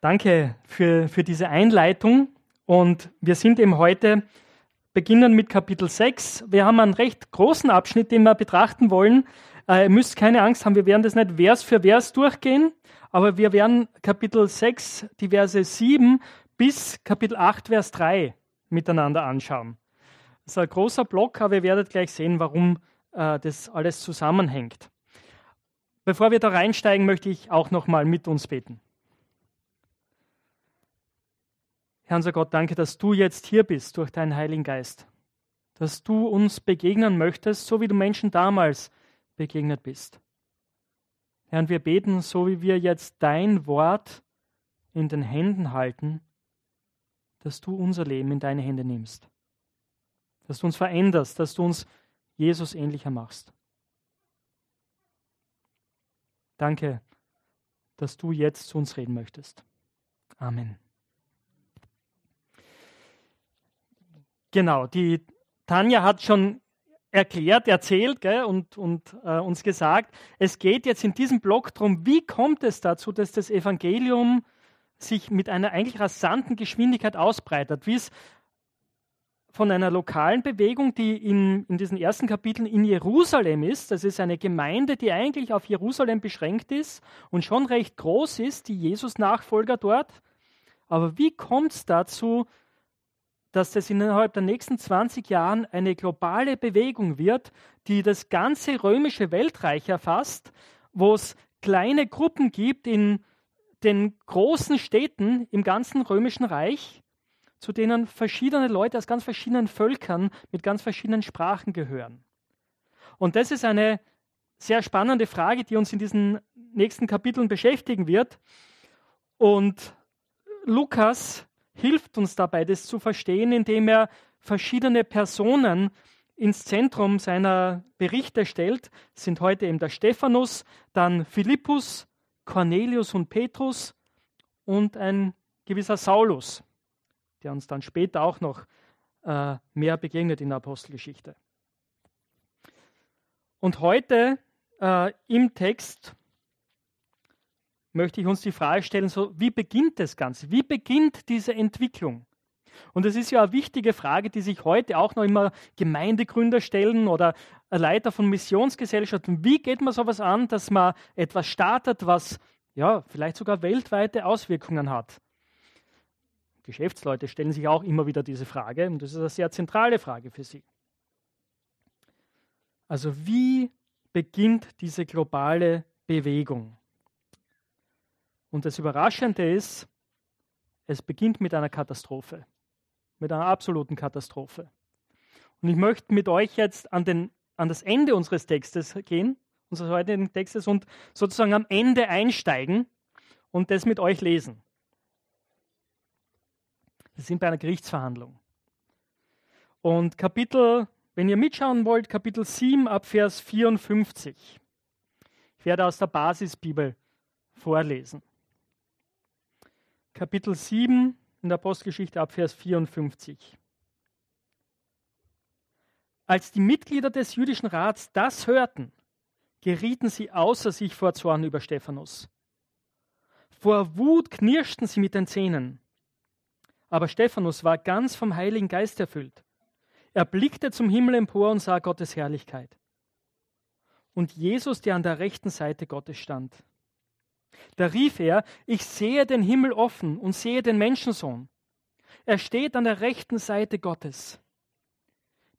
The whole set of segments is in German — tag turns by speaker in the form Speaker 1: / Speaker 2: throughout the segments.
Speaker 1: Danke für, für diese Einleitung. Und wir sind eben heute beginnen mit Kapitel 6. Wir haben einen recht großen Abschnitt, den wir betrachten wollen. Äh, ihr müsst keine Angst haben, wir werden das nicht Vers für Vers durchgehen, aber wir werden Kapitel 6, die Verse 7 bis Kapitel 8, Vers 3 miteinander anschauen. Das ist ein großer Block, aber ihr werdet gleich sehen, warum äh, das alles zusammenhängt. Bevor wir da reinsteigen, möchte ich auch nochmal mit uns beten. Herr unser Gott, danke, dass du jetzt hier bist durch deinen Heiligen Geist. Dass du uns begegnen möchtest, so wie du Menschen damals begegnet bist. Herr, und wir beten, so wie wir jetzt dein Wort in den Händen halten, dass du unser Leben in deine Hände nimmst. Dass du uns veränderst, dass du uns Jesus ähnlicher machst. Danke, dass du jetzt zu uns reden möchtest. Amen. Genau, die Tanja hat schon erklärt, erzählt gell, und, und äh, uns gesagt, es geht jetzt in diesem Blog darum, wie kommt es dazu, dass das Evangelium sich mit einer eigentlich rasanten Geschwindigkeit ausbreitet, wie es von einer lokalen Bewegung, die in, in diesen ersten Kapiteln in Jerusalem ist. Das ist eine Gemeinde, die eigentlich auf Jerusalem beschränkt ist und schon recht groß ist, die Jesus-Nachfolger dort. Aber wie kommt es dazu, dass das innerhalb der nächsten 20 Jahren eine globale Bewegung wird, die das ganze römische Weltreich erfasst, wo es kleine Gruppen gibt in den großen Städten im ganzen römischen Reich, zu denen verschiedene Leute aus ganz verschiedenen Völkern mit ganz verschiedenen Sprachen gehören. Und das ist eine sehr spannende Frage, die uns in diesen nächsten Kapiteln beschäftigen wird. Und Lukas hilft uns dabei, das zu verstehen, indem er verschiedene Personen ins Zentrum seiner Berichte stellt. Das sind heute eben der Stephanus, dann Philippus, Cornelius und Petrus und ein gewisser Saulus, der uns dann später auch noch äh, mehr begegnet in der Apostelgeschichte. Und heute äh, im Text möchte ich uns die Frage stellen, so, wie beginnt das Ganze? Wie beginnt diese Entwicklung? Und es ist ja eine wichtige Frage, die sich heute auch noch immer Gemeindegründer stellen oder Leiter von Missionsgesellschaften. Wie geht man sowas an, dass man etwas startet, was ja vielleicht sogar weltweite Auswirkungen hat? Geschäftsleute stellen sich auch immer wieder diese Frage und das ist eine sehr zentrale Frage für sie. Also wie beginnt diese globale Bewegung? Und das Überraschende ist, es beginnt mit einer Katastrophe, mit einer absoluten Katastrophe. Und ich möchte mit euch jetzt an, den, an das Ende unseres Textes gehen, unseres heutigen Textes, und sozusagen am Ende einsteigen und das mit euch lesen. Wir sind bei einer Gerichtsverhandlung. Und Kapitel, wenn ihr mitschauen wollt, Kapitel 7 ab Vers 54. Ich werde aus der Basisbibel vorlesen. Kapitel 7 in der Apostelgeschichte ab Vers 54. Als die Mitglieder des jüdischen Rats das hörten, gerieten sie außer sich vor Zorn über Stephanus. Vor Wut knirschten sie mit den Zähnen. Aber Stephanus war ganz vom Heiligen Geist erfüllt. Er blickte zum Himmel empor und sah Gottes Herrlichkeit. Und Jesus, der an der rechten Seite Gottes stand. Da rief er, ich sehe den Himmel offen und sehe den Menschensohn. Er steht an der rechten Seite Gottes.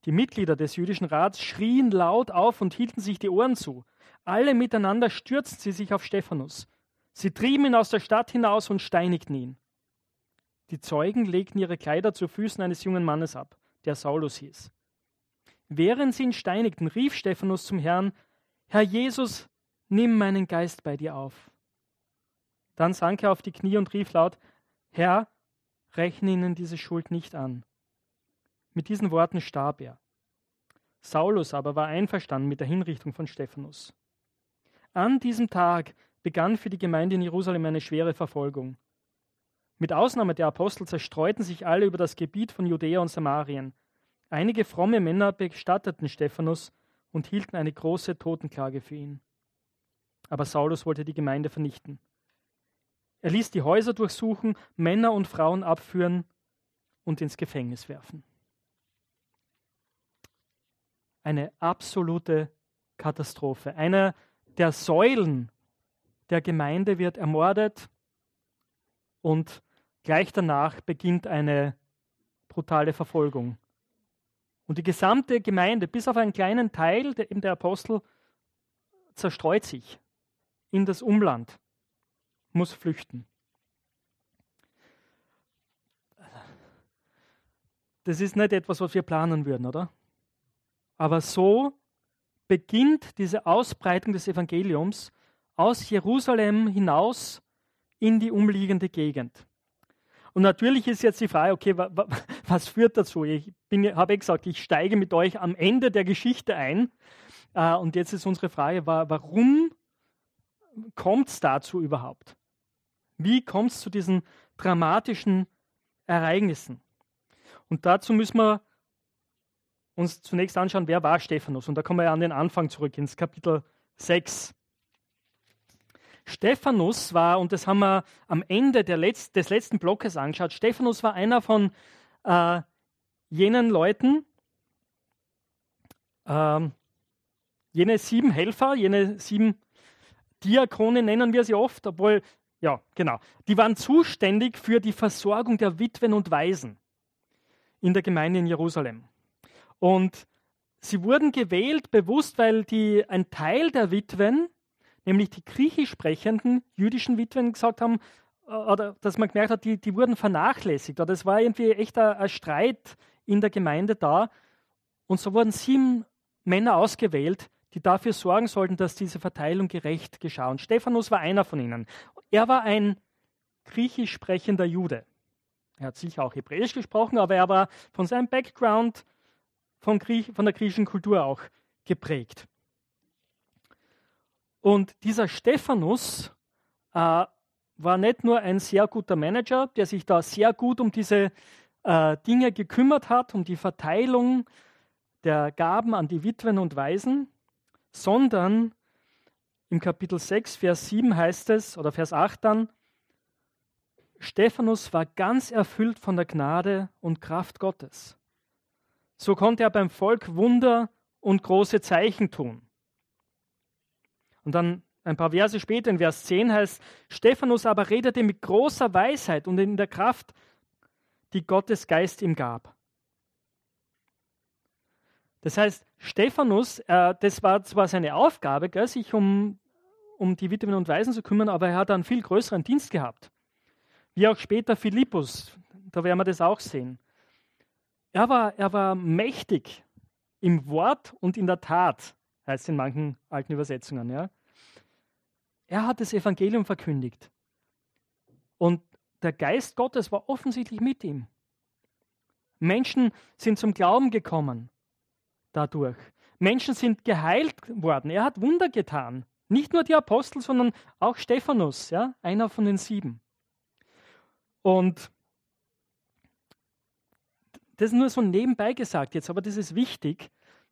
Speaker 1: Die Mitglieder des jüdischen Rats schrien laut auf und hielten sich die Ohren zu. Alle miteinander stürzten sie sich auf Stephanus. Sie trieben ihn aus der Stadt hinaus und steinigten ihn. Die Zeugen legten ihre Kleider zu Füßen eines jungen Mannes ab, der Saulus hieß. Während sie ihn steinigten, rief Stephanus zum Herrn, Herr Jesus, nimm meinen Geist bei dir auf. Dann sank er auf die Knie und rief laut, Herr, rechne ihnen diese Schuld nicht an. Mit diesen Worten starb er. Saulus aber war einverstanden mit der Hinrichtung von Stephanus. An diesem Tag begann für die Gemeinde in Jerusalem eine schwere Verfolgung. Mit Ausnahme der Apostel zerstreuten sich alle über das Gebiet von Judäa und Samarien. Einige fromme Männer bestatteten Stephanus und hielten eine große Totenklage für ihn. Aber Saulus wollte die Gemeinde vernichten. Er ließ die Häuser durchsuchen, Männer und Frauen abführen und ins Gefängnis werfen. Eine absolute Katastrophe. Einer der Säulen der Gemeinde wird ermordet und gleich danach beginnt eine brutale Verfolgung. Und die gesamte Gemeinde, bis auf einen kleinen Teil, der, eben der Apostel, zerstreut sich in das Umland, muss flüchten. Das ist nicht etwas, was wir planen würden, oder? Aber so beginnt diese Ausbreitung des Evangeliums aus Jerusalem hinaus in die umliegende Gegend. Und natürlich ist jetzt die Frage, okay, was führt dazu? Ich habe eh gesagt, ich steige mit euch am Ende der Geschichte ein. Äh, und jetzt ist unsere Frage, warum kommt es dazu überhaupt? Wie kommt es zu diesen dramatischen Ereignissen? Und dazu müssen wir uns zunächst anschauen, wer war Stephanus. Und da kommen wir an den Anfang zurück, ins Kapitel 6. Stephanus war, und das haben wir am Ende Letz-, des letzten Blockes angeschaut, Stephanus war einer von äh, jenen Leuten, äh, jene sieben Helfer, jene sieben Diakone nennen wir sie oft, obwohl, ja, genau, die waren zuständig für die Versorgung der Witwen und Waisen in der Gemeinde in Jerusalem. Und sie wurden gewählt bewusst, weil die, ein Teil der Witwen nämlich die griechisch sprechenden jüdischen Witwen gesagt haben, äh, oder dass man gemerkt hat, die, die wurden vernachlässigt. Oder es war irgendwie echt ein, ein Streit in der Gemeinde da. Und so wurden sieben Männer ausgewählt, die dafür sorgen sollten, dass diese Verteilung gerecht geschah. Und Stephanus war einer von ihnen. Er war ein griechisch sprechender Jude. Er hat sicher auch Hebräisch gesprochen, aber er war von seinem Background von, Griech, von der griechischen Kultur auch geprägt. Und dieser Stephanus äh, war nicht nur ein sehr guter Manager, der sich da sehr gut um diese äh, Dinge gekümmert hat, um die Verteilung der Gaben an die Witwen und Waisen, sondern im Kapitel 6, Vers 7 heißt es, oder Vers 8 dann, Stephanus war ganz erfüllt von der Gnade und Kraft Gottes. So konnte er beim Volk Wunder und große Zeichen tun. Und dann ein paar Verse später, in Vers 10 heißt, Stephanus aber redete mit großer Weisheit und in der Kraft, die Gottes Geist ihm gab. Das heißt, Stephanus, äh, das war zwar seine Aufgabe, gell, sich um, um die Witwen und Waisen zu kümmern, aber er hat einen viel größeren Dienst gehabt. Wie auch später Philippus, da werden wir das auch sehen. Er war, er war mächtig im Wort und in der Tat, heißt es in manchen alten Übersetzungen. Ja. Er hat das Evangelium verkündigt. Und der Geist Gottes war offensichtlich mit ihm. Menschen sind zum Glauben gekommen dadurch. Menschen sind geheilt worden. Er hat Wunder getan. Nicht nur die Apostel, sondern auch Stephanus, ja, einer von den sieben. Und das ist nur so nebenbei gesagt jetzt, aber das ist wichtig,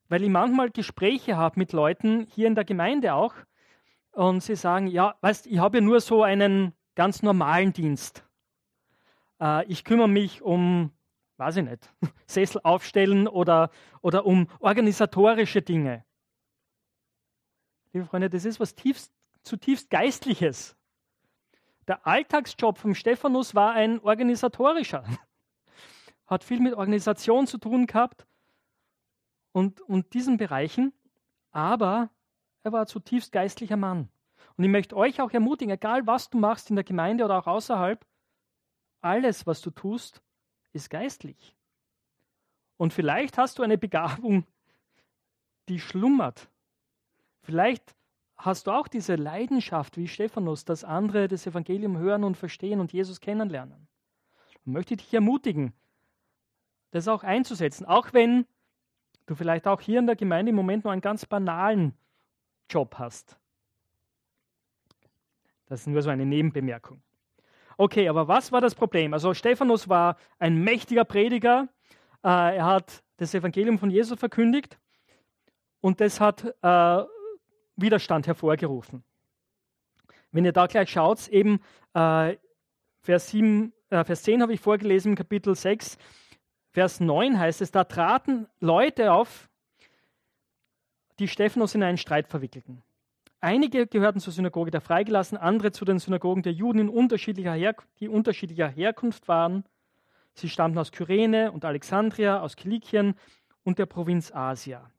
Speaker 1: weil ich manchmal Gespräche habe mit Leuten hier in der Gemeinde auch, und sie sagen, ja, weißt, ich habe ja nur so einen ganz normalen Dienst. Äh, ich kümmere mich um, weiß ich nicht, Sessel aufstellen oder, oder um organisatorische Dinge. Liebe Freunde, das ist was tiefst, zutiefst Geistliches. Der Alltagsjob vom Stephanus war ein organisatorischer. Hat viel mit Organisation zu tun gehabt und, und diesen Bereichen, aber er war ein zutiefst geistlicher Mann. Und ich möchte euch auch ermutigen, egal was du machst in der Gemeinde oder auch außerhalb, alles, was du tust, ist geistlich. Und vielleicht hast du eine Begabung, die schlummert. Vielleicht hast du auch diese Leidenschaft wie Stephanus, dass andere das Evangelium hören und verstehen und Jesus kennenlernen. Und möchte dich ermutigen, das auch einzusetzen, auch wenn du vielleicht auch hier in der Gemeinde im Moment nur einen ganz banalen Job hast. Das ist nur so eine Nebenbemerkung. Okay, aber was war das Problem? Also Stephanus war ein mächtiger Prediger. Äh, er hat das Evangelium von Jesus verkündigt und das hat äh, Widerstand hervorgerufen. Wenn ihr da gleich schaut, eben äh, Vers, 7, äh, Vers 10 habe ich vorgelesen, Kapitel 6, Vers 9 heißt es, da traten Leute auf, die Stephanus in einen Streit verwickelten. Einige gehörten zur Synagoge der Freigelassen, andere zu den Synagogen der Juden, in unterschiedlicher die unterschiedlicher Herkunft waren. Sie stammten aus Kyrene und Alexandria, aus Kilikien und der Provinz Asia.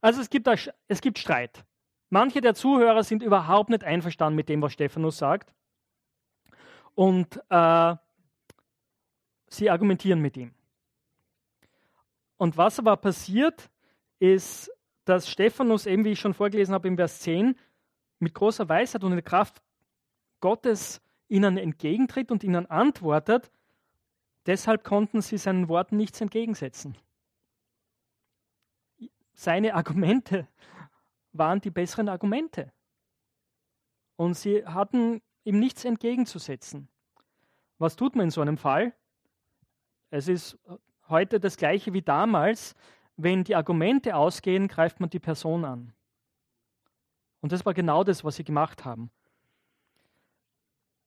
Speaker 1: Also es gibt, es gibt Streit. Manche der Zuhörer sind überhaupt nicht einverstanden mit dem, was Stephanus sagt. Und äh, sie argumentieren mit ihm. Und was aber passiert, ist, dass Stephanus, eben wie ich schon vorgelesen habe im Vers 10, mit großer Weisheit und in der Kraft Gottes ihnen entgegentritt und ihnen antwortet. Deshalb konnten sie seinen Worten nichts entgegensetzen. Seine Argumente waren die besseren Argumente. Und sie hatten ihm nichts entgegenzusetzen. Was tut man in so einem Fall? Es ist heute das gleiche wie damals. Wenn die Argumente ausgehen, greift man die Person an. Und das war genau das, was sie gemacht haben.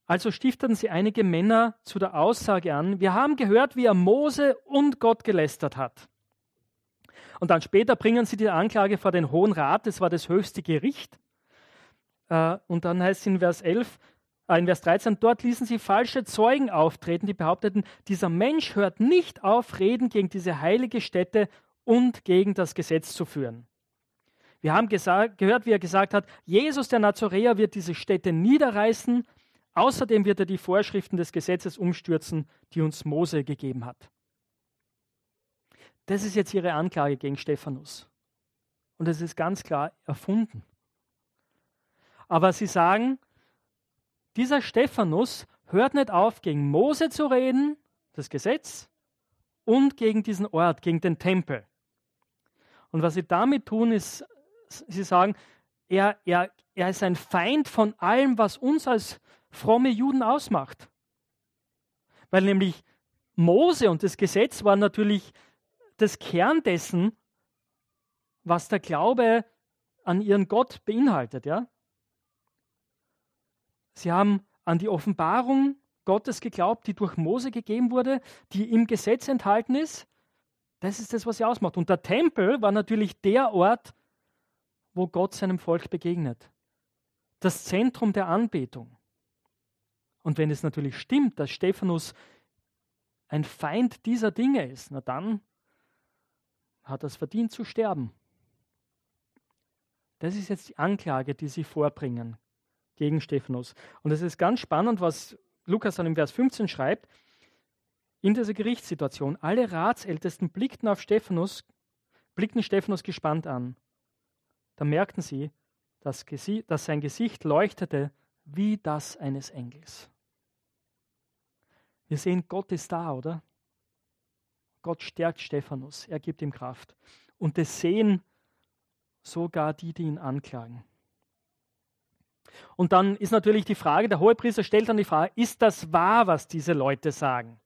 Speaker 1: Also stifteten sie einige Männer zu der Aussage an, wir haben gehört, wie er Mose und Gott gelästert hat. Und dann später bringen sie die Anklage vor den Hohen Rat, das war das höchste Gericht. Äh, und dann heißt es in Vers 11, äh, in Vers 13, dort ließen sie falsche Zeugen auftreten, die behaupteten, dieser Mensch hört nicht auf, Reden gegen diese heilige Stätte und gegen das Gesetz zu führen. Wir haben gesagt, gehört, wie er gesagt hat, Jesus der Nazoräer wird diese Städte niederreißen, außerdem wird er die Vorschriften des Gesetzes umstürzen, die uns Mose gegeben hat. Das ist jetzt ihre Anklage gegen Stephanus. Und es ist ganz klar erfunden. Aber sie sagen, dieser Stephanus hört nicht auf, gegen Mose zu reden, das Gesetz, und gegen diesen Ort, gegen den Tempel. Und was sie damit tun, ist, sie sagen, er, er, er ist ein Feind von allem, was uns als fromme Juden ausmacht. Weil nämlich Mose und das Gesetz waren natürlich das Kern dessen, was der Glaube an ihren Gott beinhaltet. Ja? Sie haben an die Offenbarung Gottes geglaubt, die durch Mose gegeben wurde, die im Gesetz enthalten ist. Das ist das, was sie ausmacht. Und der Tempel war natürlich der Ort, wo Gott seinem Volk begegnet. Das Zentrum der Anbetung. Und wenn es natürlich stimmt, dass Stephanus ein Feind dieser Dinge ist, na dann hat er es verdient zu sterben. Das ist jetzt die Anklage, die sie vorbringen gegen Stephanus. Und es ist ganz spannend, was Lukas dann im Vers 15 schreibt. In dieser Gerichtssituation, alle Ratsältesten blickten auf Stephanus, blickten Stephanus gespannt an. Da merkten sie, dass, dass sein Gesicht leuchtete wie das eines Engels. Wir sehen, Gott ist da, oder? Gott stärkt Stephanus, er gibt ihm Kraft. Und das sehen sogar die, die ihn anklagen. Und dann ist natürlich die Frage, der Hohepriester stellt dann die Frage, ist das wahr, was diese Leute sagen?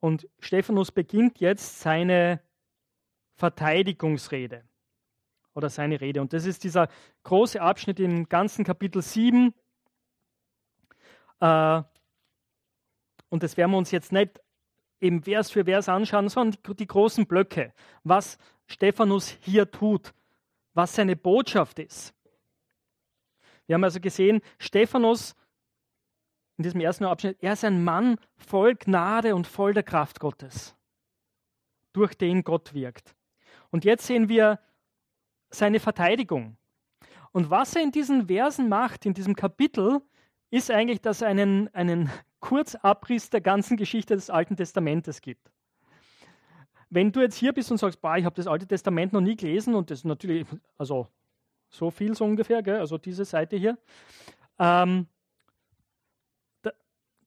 Speaker 1: Und Stephanus beginnt jetzt seine Verteidigungsrede oder seine Rede. Und das ist dieser große Abschnitt im ganzen Kapitel 7. Äh, und das werden wir uns jetzt nicht eben Vers für Vers anschauen, sondern die, die großen Blöcke, was Stephanus hier tut, was seine Botschaft ist. Wir haben also gesehen, Stephanus in diesem ersten Abschnitt, er ist ein Mann voll Gnade und voll der Kraft Gottes, durch den Gott wirkt. Und jetzt sehen wir seine Verteidigung. Und was er in diesen Versen macht, in diesem Kapitel, ist eigentlich, dass er einen, einen Kurzabriss der ganzen Geschichte des Alten Testamentes gibt. Wenn du jetzt hier bist und sagst, bah, ich habe das Alte Testament noch nie gelesen und das natürlich, also so viel so ungefähr, gell? also diese Seite hier, ähm,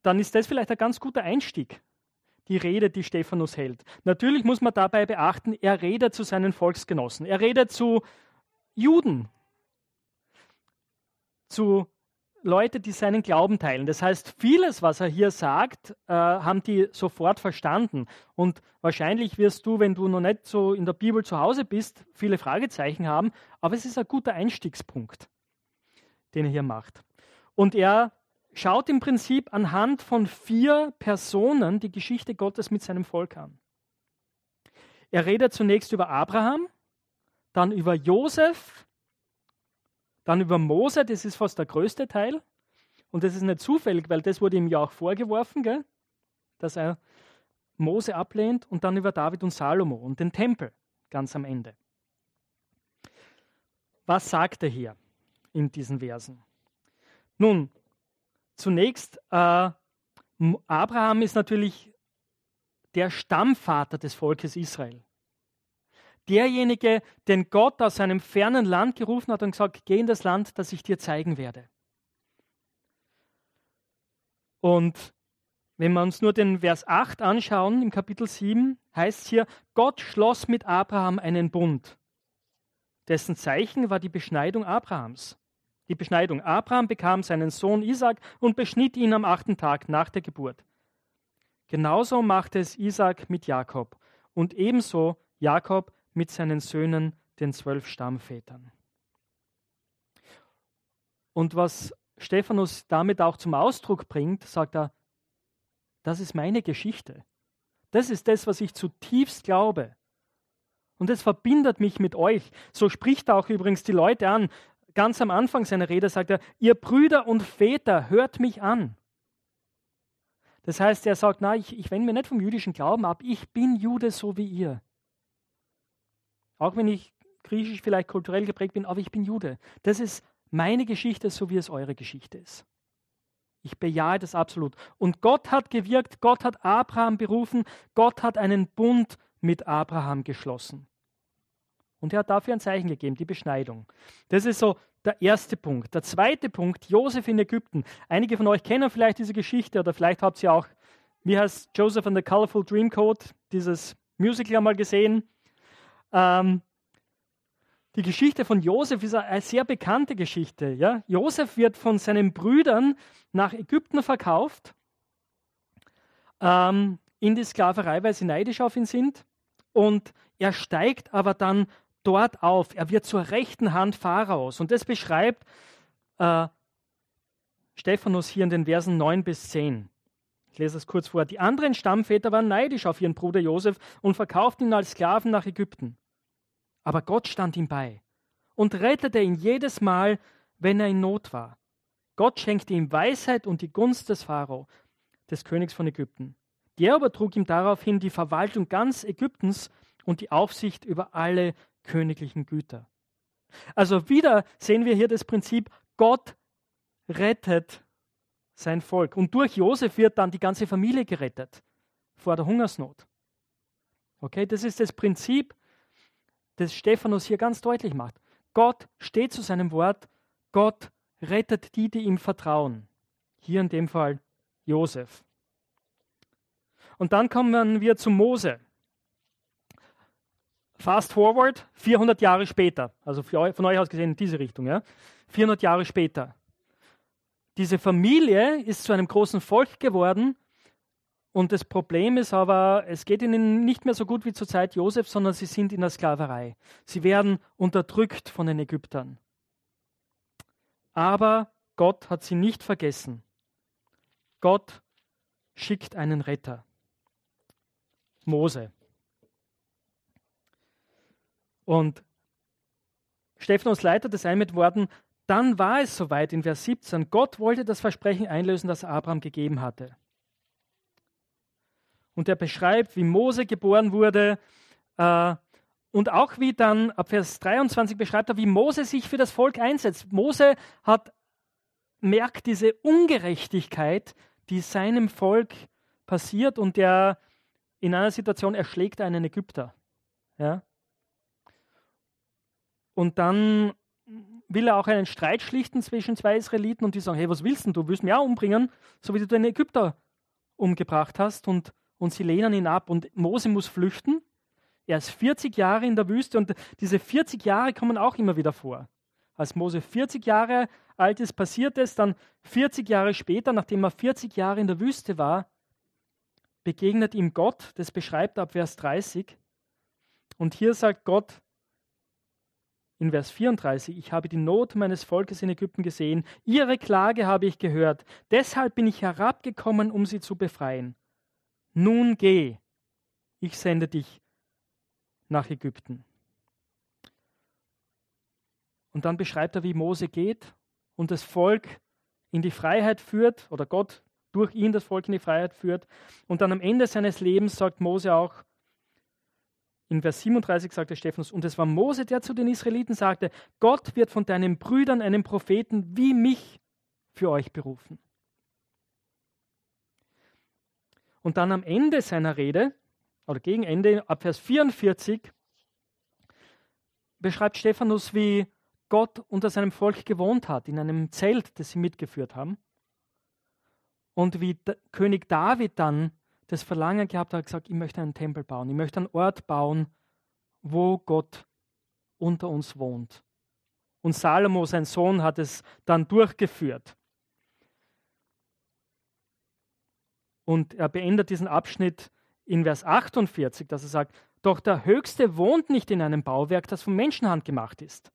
Speaker 1: dann ist das vielleicht ein ganz guter Einstieg, die Rede, die Stephanus hält. Natürlich muss man dabei beachten, er redet zu seinen Volksgenossen, er redet zu Juden, zu Leute, die seinen Glauben teilen. Das heißt, vieles, was er hier sagt, äh, haben die sofort verstanden. Und wahrscheinlich wirst du, wenn du noch nicht so in der Bibel zu Hause bist, viele Fragezeichen haben, aber es ist ein guter Einstiegspunkt. den er hier macht. Und er schaut im Prinzip anhand von vier Personen die Geschichte Gottes mit seinem Volk an. Er redet zunächst über Abraham, dann über Josef, dann über Mose, das ist fast der größte Teil. Und das ist nicht zufällig, weil das wurde ihm ja auch vorgeworfen, gell? dass er Mose ablehnt. Und dann über David und Salomo und den Tempel ganz am Ende. Was sagt er hier in diesen Versen? Nun, zunächst, äh, Abraham ist natürlich der Stammvater des Volkes Israel. Derjenige, den Gott aus seinem fernen Land gerufen hat und gesagt, geh in das Land, das ich dir zeigen werde. Und wenn wir uns nur den Vers 8 anschauen, im Kapitel 7, heißt es hier, Gott schloss mit Abraham einen Bund. Dessen Zeichen war die Beschneidung Abrahams. Die Beschneidung. Abraham bekam seinen Sohn Isaac und beschnitt ihn am achten Tag nach der Geburt. Genauso machte es Isaac mit Jakob und ebenso Jakob mit seinen Söhnen, den zwölf Stammvätern. Und was Stephanus damit auch zum Ausdruck bringt, sagt er, das ist meine Geschichte. Das ist das, was ich zutiefst glaube. Und es verbindet mich mit euch. So spricht er auch übrigens die Leute an. Ganz am Anfang seiner Rede sagt er, ihr Brüder und Väter, hört mich an. Das heißt, er sagt, na, ich, ich wende mir nicht vom jüdischen Glauben ab, ich bin Jude so wie ihr. Auch wenn ich griechisch vielleicht kulturell geprägt bin, aber ich bin Jude. Das ist meine Geschichte, so wie es eure Geschichte ist. Ich bejahe das absolut. Und Gott hat gewirkt, Gott hat Abraham berufen, Gott hat einen Bund mit Abraham geschlossen. Und er hat dafür ein Zeichen gegeben, die Beschneidung. Das ist so der erste Punkt. Der zweite Punkt, Josef in Ägypten. Einige von euch kennen vielleicht diese Geschichte oder vielleicht habt ihr auch, wie heißt Joseph and the Colorful Dreamcoat, dieses Musical einmal gesehen. Ähm, die Geschichte von Josef ist eine sehr bekannte Geschichte. Ja? Josef wird von seinen Brüdern nach Ägypten verkauft, ähm, in die Sklaverei, weil sie neidisch auf ihn sind. Und er steigt aber dann dort auf. Er wird zur rechten Hand Pharaos. Und das beschreibt äh, Stephanus hier in den Versen 9 bis 10. Ich lese es kurz vor. Die anderen Stammväter waren neidisch auf ihren Bruder Josef und verkauften ihn als Sklaven nach Ägypten. Aber Gott stand ihm bei und rettete ihn jedes Mal, wenn er in Not war. Gott schenkte ihm Weisheit und die Gunst des Pharao, des Königs von Ägypten. Der übertrug ihm daraufhin die Verwaltung ganz Ägyptens und die Aufsicht über alle königlichen Güter. Also wieder sehen wir hier das Prinzip, Gott rettet sein Volk. Und durch Josef wird dann die ganze Familie gerettet vor der Hungersnot. Okay, das ist das Prinzip, das Stephanus hier ganz deutlich macht. Gott steht zu seinem Wort, Gott rettet die, die ihm vertrauen. Hier in dem Fall Josef. Und dann kommen wir zu Mose. Fast forward, 400 Jahre später, also von euch aus gesehen in diese Richtung, ja? 400 Jahre später. Diese Familie ist zu einem großen Volk geworden und das Problem ist aber, es geht ihnen nicht mehr so gut wie zur Zeit Josef, sondern sie sind in der Sklaverei. Sie werden unterdrückt von den Ägyptern. Aber Gott hat sie nicht vergessen. Gott schickt einen Retter. Mose. Und Stephanus leitet es ein mit Worten, dann war es soweit in Vers 17, Gott wollte das Versprechen einlösen, das Abraham gegeben hatte. Und er beschreibt, wie Mose geboren wurde äh, und auch wie dann ab Vers 23 beschreibt er, wie Mose sich für das Volk einsetzt. Mose hat merkt diese Ungerechtigkeit, die seinem Volk passiert und der in einer Situation erschlägt einen Ägypter. Ja? Und dann will er auch einen Streit schlichten zwischen zwei Israeliten und die sagen, hey, was willst du? Du willst mich auch umbringen, so wie du den Ägypter umgebracht hast. Und, und sie lehnen ihn ab. Und Mose muss flüchten. Er ist 40 Jahre in der Wüste und diese 40 Jahre kommen auch immer wieder vor. Als Mose 40 Jahre alt ist, passiert es, dann 40 Jahre später, nachdem er 40 Jahre in der Wüste war, begegnet ihm Gott, das beschreibt ab Vers 30. Und hier sagt Gott, in Vers 34, ich habe die Not meines Volkes in Ägypten gesehen, ihre Klage habe ich gehört, deshalb bin ich herabgekommen, um sie zu befreien. Nun geh, ich sende dich nach Ägypten. Und dann beschreibt er, wie Mose geht und das Volk in die Freiheit führt, oder Gott durch ihn das Volk in die Freiheit führt. Und dann am Ende seines Lebens sagt Mose auch, in Vers 37 sagte Stephanus, und es war Mose, der zu den Israeliten sagte, Gott wird von deinen Brüdern einen Propheten wie mich für euch berufen. Und dann am Ende seiner Rede, oder gegen Ende, ab Vers 44, beschreibt Stephanus, wie Gott unter seinem Volk gewohnt hat, in einem Zelt, das sie mitgeführt haben. Und wie König David dann das Verlangen gehabt hat, gesagt, ich möchte einen Tempel bauen, ich möchte einen Ort bauen, wo Gott unter uns wohnt. Und Salomo, sein Sohn, hat es dann durchgeführt. Und er beendet diesen Abschnitt in Vers 48, dass er sagt, doch der Höchste wohnt nicht in einem Bauwerk, das von Menschenhand gemacht ist.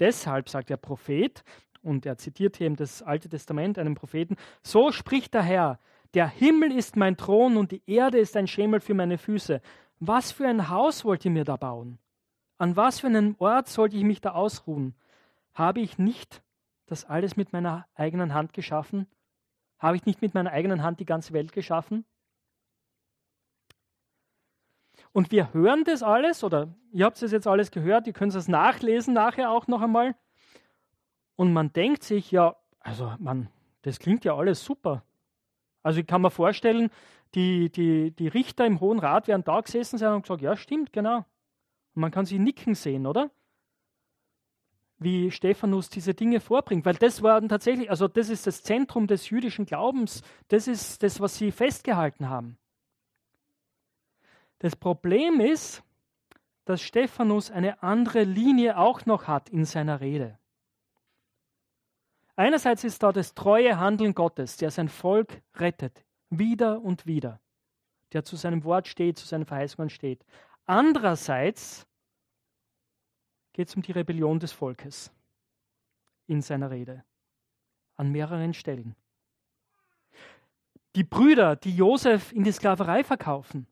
Speaker 1: Deshalb sagt der Prophet, und er zitiert hier eben das Alte Testament, einen Propheten, so spricht der Herr, der Himmel ist mein Thron und die Erde ist ein Schemel für meine Füße. Was für ein Haus wollt ihr mir da bauen? An was für einem Ort sollte ich mich da ausruhen? Habe ich nicht das alles mit meiner eigenen Hand geschaffen? Habe ich nicht mit meiner eigenen Hand die ganze Welt geschaffen? Und wir hören das alles, oder ihr habt es jetzt alles gehört, ihr könnt es nachlesen nachher auch noch einmal. Und man denkt sich, ja, also man, das klingt ja alles super. Also ich kann mir vorstellen, die, die, die Richter im Hohen Rat werden da gesessen sein und gesagt, ja, stimmt, genau. Und man kann sie nicken sehen, oder? Wie Stephanus diese Dinge vorbringt, weil das war tatsächlich, also das ist das Zentrum des jüdischen Glaubens, das ist das, was sie festgehalten haben. Das Problem ist, dass Stephanus eine andere Linie auch noch hat in seiner Rede. Einerseits ist da das treue Handeln Gottes, der sein Volk rettet, wieder und wieder, der zu seinem Wort steht, zu seinen Verheißungen steht. Andererseits geht es um die Rebellion des Volkes in seiner Rede an mehreren Stellen. Die Brüder, die Josef in die Sklaverei verkaufen,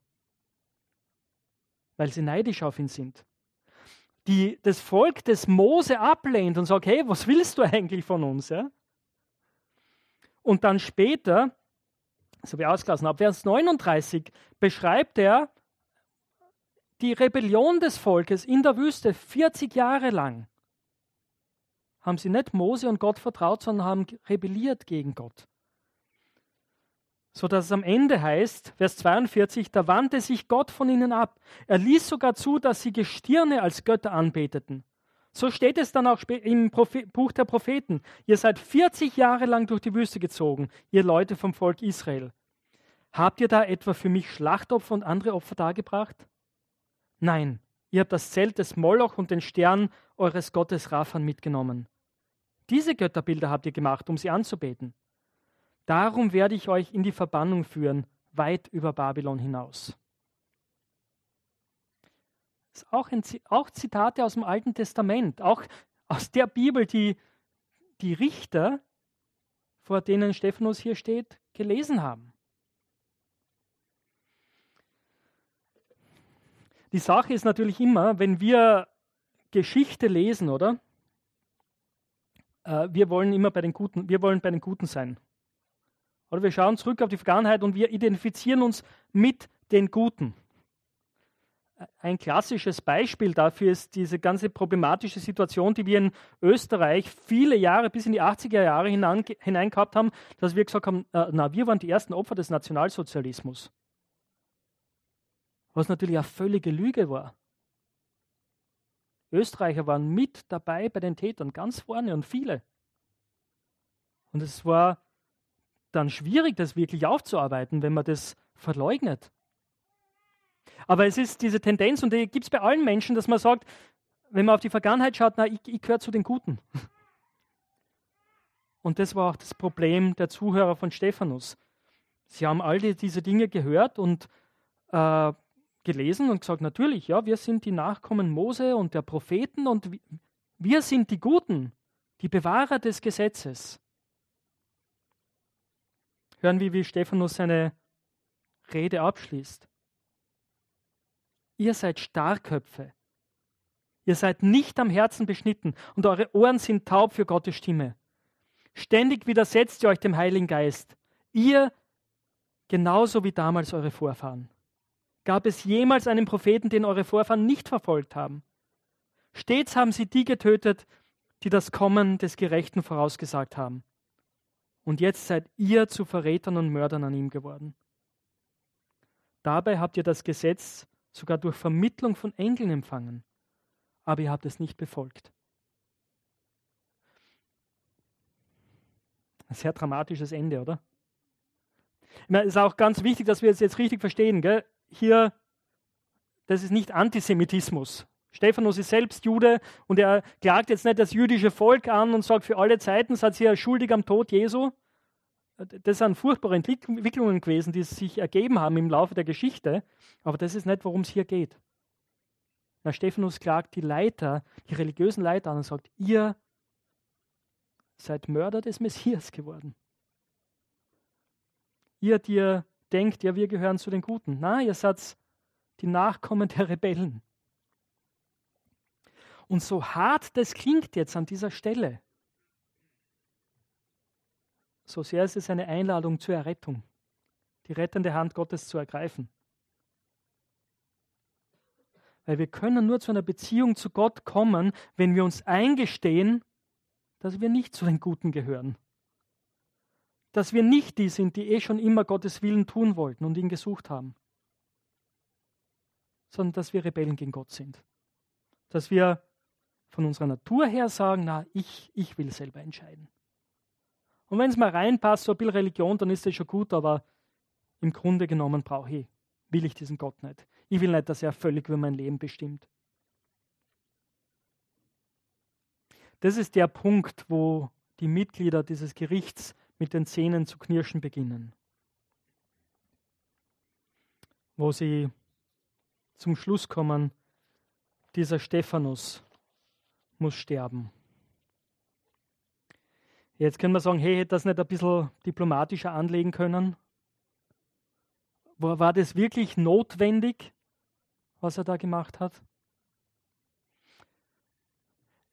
Speaker 1: weil sie neidisch auf ihn sind die, das Volk des Mose ablehnt und sagt, hey, was willst du eigentlich von uns? Ja? Und dann später, so wie ausgelassen, ab Vers 39 beschreibt er die Rebellion des Volkes in der Wüste 40 Jahre lang. Haben sie nicht Mose und Gott vertraut, sondern haben rebelliert gegen Gott so dass es am Ende heißt, Vers 42, da wandte sich Gott von ihnen ab. Er ließ sogar zu, dass sie Gestirne als Götter anbeteten. So steht es dann auch im Buch der Propheten. Ihr seid 40 Jahre lang durch die Wüste gezogen, ihr Leute vom Volk Israel. Habt ihr da etwa für mich Schlachtopfer und andere Opfer dargebracht? Nein, ihr habt das Zelt des Moloch und den Stern eures Gottes Raphan mitgenommen. Diese Götterbilder habt ihr gemacht, um sie anzubeten. Darum werde ich euch in die Verbannung führen, weit über Babylon hinaus. Das ist auch, ein, auch Zitate aus dem Alten Testament, auch aus der Bibel, die die Richter, vor denen Stephanus hier steht, gelesen haben. Die Sache ist natürlich immer, wenn wir Geschichte lesen, oder? Äh, wir wollen immer bei den Guten, wir wollen bei den Guten sein. Oder wir schauen zurück auf die Vergangenheit und wir identifizieren uns mit den Guten. Ein klassisches Beispiel dafür ist diese ganze problematische Situation, die wir in Österreich viele Jahre bis in die 80er Jahre hinein, gehabt haben, dass wir gesagt haben, äh, na, wir waren die ersten Opfer des Nationalsozialismus. Was natürlich eine völlige Lüge war. Österreicher waren mit dabei bei den Tätern, ganz vorne und viele. Und es war dann schwierig, das wirklich aufzuarbeiten, wenn man das verleugnet. Aber es ist diese Tendenz, und die gibt es bei allen Menschen, dass man sagt, wenn man auf die Vergangenheit schaut, na, ich, ich gehöre zu den Guten. Und das war auch das Problem der Zuhörer von Stephanus. Sie haben all die, diese Dinge gehört und äh, gelesen und gesagt, natürlich, ja, wir sind die Nachkommen Mose und der Propheten und Wir sind die Guten, die Bewahrer des Gesetzes. Hören wir, wie Stephanus seine Rede abschließt. Ihr seid Starrköpfe. Ihr seid nicht am Herzen beschnitten und eure Ohren sind taub für Gottes Stimme. Ständig widersetzt ihr euch dem Heiligen Geist. Ihr genauso wie damals eure Vorfahren. Gab es jemals einen Propheten, den eure Vorfahren nicht verfolgt haben? Stets haben sie die getötet, die das Kommen des Gerechten vorausgesagt haben. Und jetzt seid ihr zu Verrätern und Mördern an ihm geworden. Dabei habt ihr das Gesetz sogar durch Vermittlung von Engeln empfangen, aber ihr habt es nicht befolgt. Ein sehr dramatisches Ende, oder? Es ist auch ganz wichtig, dass wir es jetzt richtig verstehen. Gell? Hier, das ist nicht Antisemitismus. Stephanus ist selbst Jude und er klagt jetzt nicht das jüdische Volk an und sagt, für alle Zeiten seid ihr schuldig am Tod Jesu. Das sind furchtbare Entwicklungen gewesen, die sich ergeben haben im Laufe der Geschichte. Aber das ist nicht, worum es hier geht. Na, Stephanus klagt die Leiter, die religiösen Leiter an und sagt, ihr seid Mörder des Messias geworden. Ihr, die ihr denkt, ja, wir gehören zu den Guten. Na, ihr seid die Nachkommen der Rebellen. Und so hart das klingt jetzt an dieser Stelle, so sehr ist es eine Einladung zur Errettung, die rettende Hand Gottes zu ergreifen. Weil wir können nur zu einer Beziehung zu Gott kommen, wenn wir uns eingestehen, dass wir nicht zu den Guten gehören. Dass wir nicht die sind, die eh schon immer Gottes Willen tun wollten und ihn gesucht haben. Sondern dass wir Rebellen gegen Gott sind. Dass wir von unserer Natur her sagen, na, ich, ich will selber entscheiden. Und wenn es mal reinpasst, so ein bisschen Religion, dann ist das schon gut, aber im Grunde genommen brauche ich, will ich diesen Gott nicht. Ich will nicht, dass er völlig über mein Leben bestimmt. Das ist der Punkt, wo die Mitglieder dieses Gerichts mit den Zähnen zu knirschen beginnen. Wo sie zum Schluss kommen, dieser Stephanus muss sterben. Jetzt können wir sagen, hey, hätte das nicht ein bisschen diplomatischer anlegen können? War das wirklich notwendig, was er da gemacht hat?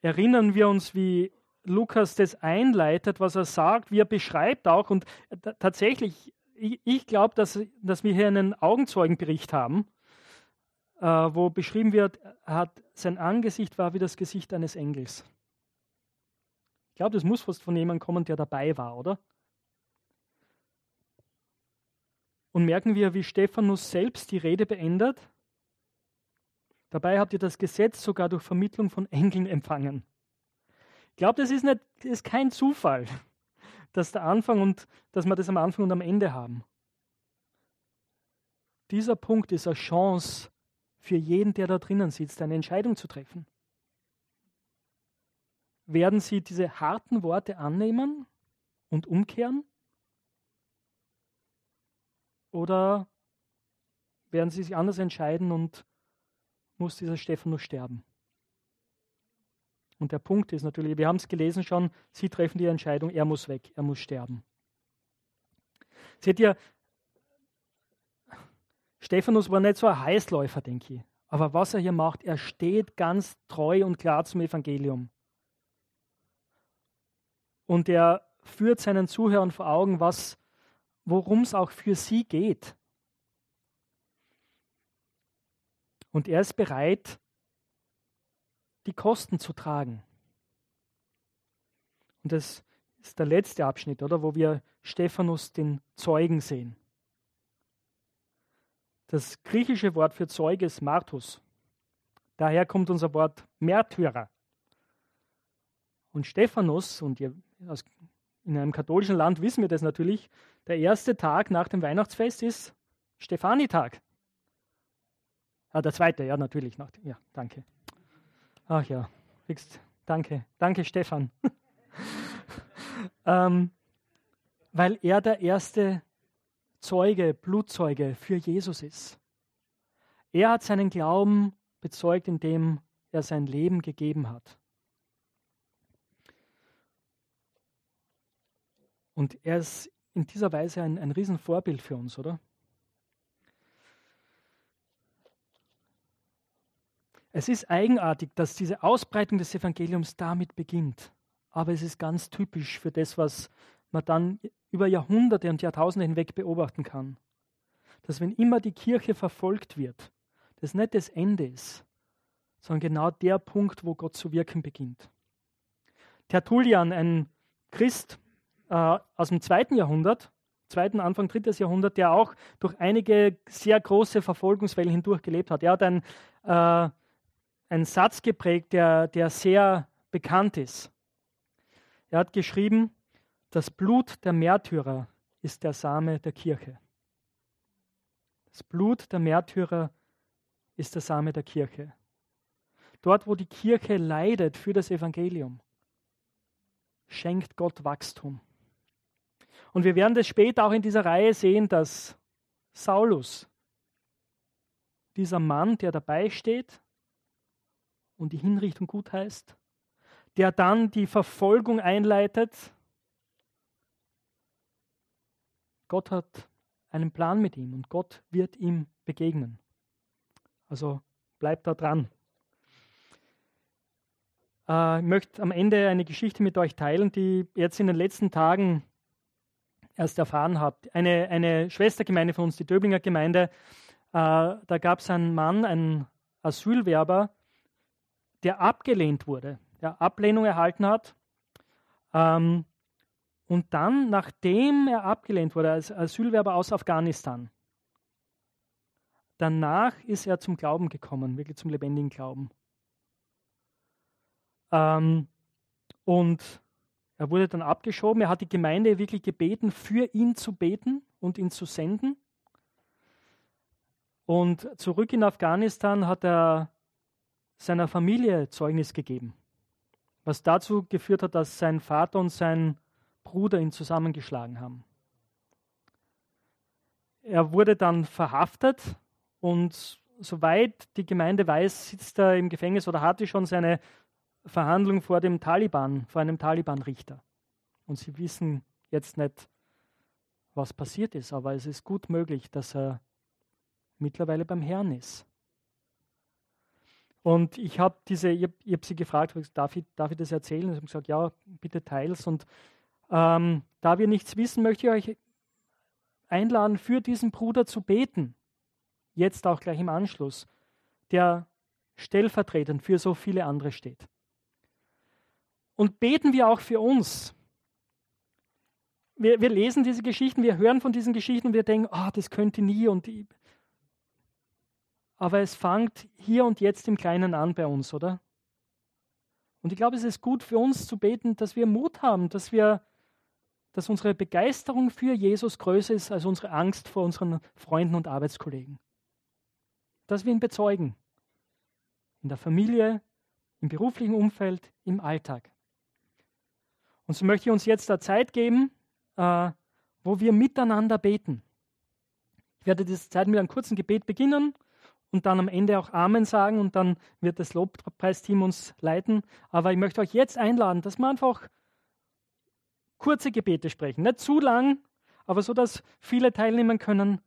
Speaker 1: erinnern wir uns, wie Lukas das einleitet, was er sagt, wie er beschreibt auch. Und tatsächlich, ich, ich glaube, dass, dass wir hier einen Augenzeugenbericht haben, äh, wo beschrieben wird, hat, sein Angesicht war wie das Gesicht eines Engels. Ich glaube, das muss fast von jemandem kommen, der dabei war, oder? Und merken wir, wie Stephanus selbst die Rede beendet Dabei habt ihr das Gesetz sogar durch Vermittlung von Engeln empfangen. Ich glaube, das ist, nicht, ist kein Zufall, dass der Anfang und dass wir das am Anfang und am Ende haben. Dieser Punkt ist eine Chance für jeden, der da drinnen sitzt, eine Entscheidung zu treffen. Werden Sie diese harten Worte annehmen und umkehren? Oder werden Sie sich anders entscheiden und muss dieser Stephanus sterben. Und der Punkt ist natürlich, wir haben es gelesen schon, sie treffen die Entscheidung, er muss weg, er muss sterben. Seht ihr, Stephanus war nicht so ein Heißläufer, denke ich. Aber was er hier macht, er steht ganz treu und klar zum Evangelium. Und er führt seinen Zuhörern vor Augen, worum es auch für sie geht. Und er ist bereit, die Kosten zu tragen. Und das ist der letzte Abschnitt, oder, wo wir Stephanus den Zeugen sehen. Das griechische Wort für Zeuge ist Martus. Daher kommt unser Wort Märtyrer. Und Stephanus, und in einem katholischen Land wissen wir das natürlich, der erste Tag nach dem Weihnachtsfest ist Stefanitag. Ah, der zweite, ja, natürlich. Noch, ja, danke. Ach ja, danke, danke, Stefan. ähm, weil er der erste Zeuge, Blutzeuge für Jesus ist. Er hat seinen Glauben bezeugt, indem er sein Leben gegeben hat. Und er ist in dieser Weise ein, ein Riesenvorbild für uns, oder? Es ist eigenartig, dass diese Ausbreitung des Evangeliums damit beginnt. Aber es ist ganz typisch für das, was man dann über Jahrhunderte und Jahrtausende hinweg beobachten kann. Dass wenn immer die Kirche verfolgt wird, das nicht das Ende ist, sondern genau der Punkt, wo Gott zu wirken beginnt. Tertullian, ein Christ äh, aus dem zweiten Jahrhundert, zweiten, Anfang drittes Jahrhundert, der auch durch einige sehr große Verfolgungswellen hindurch gelebt hat. Er hat ein äh, einen Satz geprägt, der, der sehr bekannt ist. Er hat geschrieben, das Blut der Märtyrer ist der Same der Kirche. Das Blut der Märtyrer ist der Same der Kirche. Dort, wo die Kirche leidet für das Evangelium, schenkt Gott Wachstum. Und wir werden das später auch in dieser Reihe sehen, dass Saulus, dieser Mann, der dabei steht, und die Hinrichtung gut heißt, der dann die Verfolgung einleitet. Gott hat einen Plan mit ihm und Gott wird ihm begegnen. Also bleibt da dran. Äh, ich möchte am Ende eine Geschichte mit euch teilen, die jetzt in den letzten Tagen erst erfahren habt. Eine, eine Schwestergemeinde von uns, die Döblinger Gemeinde, äh, da gab es einen Mann, einen Asylwerber, der abgelehnt wurde, der Ablehnung erhalten hat. Ähm, und dann, nachdem er abgelehnt wurde als Asylwerber aus Afghanistan, danach ist er zum Glauben gekommen, wirklich zum lebendigen Glauben. Ähm, und er wurde dann abgeschoben. Er hat die Gemeinde wirklich gebeten, für ihn zu beten und ihn zu senden. Und zurück in Afghanistan hat er seiner Familie Zeugnis gegeben, was dazu geführt hat, dass sein Vater und sein Bruder ihn zusammengeschlagen haben. Er wurde dann verhaftet und soweit die Gemeinde weiß, sitzt er im Gefängnis oder hatte schon seine Verhandlung vor dem Taliban, vor einem Taliban-Richter. Und sie wissen jetzt nicht, was passiert ist, aber es ist gut möglich, dass er mittlerweile beim Herrn ist. Und ich habe diese, ich habe hab sie gefragt, darf ich, darf ich das erzählen? Sie haben gesagt, ja, bitte teils. Und ähm, da wir nichts wissen, möchte ich euch einladen, für diesen Bruder zu beten. Jetzt auch gleich im Anschluss, der stellvertretend für so viele andere steht. Und beten wir auch für uns. Wir, wir lesen diese Geschichten, wir hören von diesen Geschichten und wir denken, oh, das könnte nie und ich, aber es fängt hier und jetzt im Kleinen an bei uns, oder? Und ich glaube, es ist gut für uns zu beten, dass wir Mut haben, dass wir, dass unsere Begeisterung für Jesus größer ist als unsere Angst vor unseren Freunden und Arbeitskollegen. Dass wir ihn bezeugen. In der Familie, im beruflichen Umfeld, im Alltag. Und so möchte ich uns jetzt da Zeit geben, äh, wo wir miteinander beten. Ich werde diese Zeit mit einem kurzen Gebet beginnen und dann am Ende auch Amen sagen und dann wird das Lobpreisteam uns leiten. Aber ich möchte euch jetzt einladen, dass wir einfach kurze Gebete sprechen. Nicht zu lang, aber so, dass viele teilnehmen können,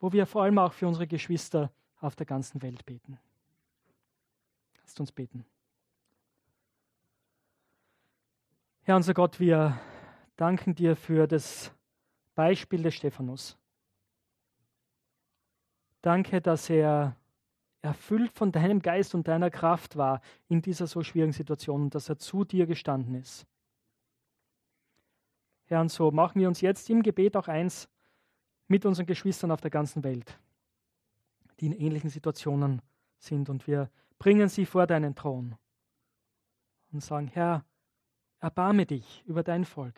Speaker 1: wo wir vor allem auch für unsere Geschwister auf der ganzen Welt beten. Lasst uns beten. Herr unser Gott, wir danken dir für das Beispiel des Stephanus. Danke, dass er erfüllt von deinem Geist und deiner Kraft war in dieser so schwierigen Situation und dass er zu dir gestanden ist. Herr, und so machen wir uns jetzt im Gebet auch eins mit unseren Geschwistern auf der ganzen Welt, die in ähnlichen Situationen sind und wir bringen sie vor deinen Thron und sagen, Herr, erbarme dich über dein Volk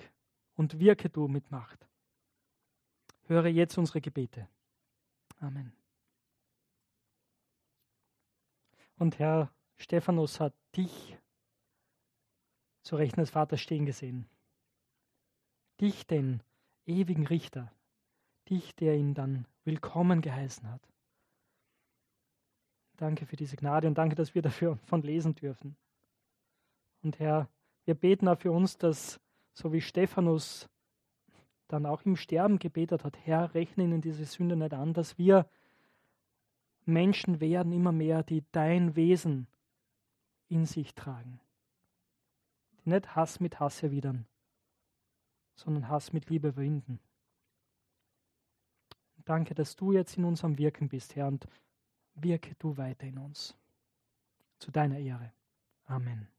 Speaker 1: und wirke du mit Macht. Höre jetzt unsere Gebete. Amen. Und Herr Stephanus hat dich zu Rechten des Vaters stehen gesehen. Dich, den ewigen Richter, dich, der ihn dann willkommen geheißen hat. Danke für diese Gnade und danke, dass wir dafür von lesen dürfen. Und Herr, wir beten auch für uns, dass so wie Stephanus dann auch im Sterben gebetet hat, Herr, rechne ihnen diese Sünde nicht an, dass wir Menschen werden immer mehr, die dein Wesen in sich tragen. Die nicht Hass mit Hass erwidern, sondern Hass mit Liebe überwinden. Danke, dass du jetzt in unserem Wirken bist, Herr, und wirke du weiter in uns. Zu deiner Ehre. Amen.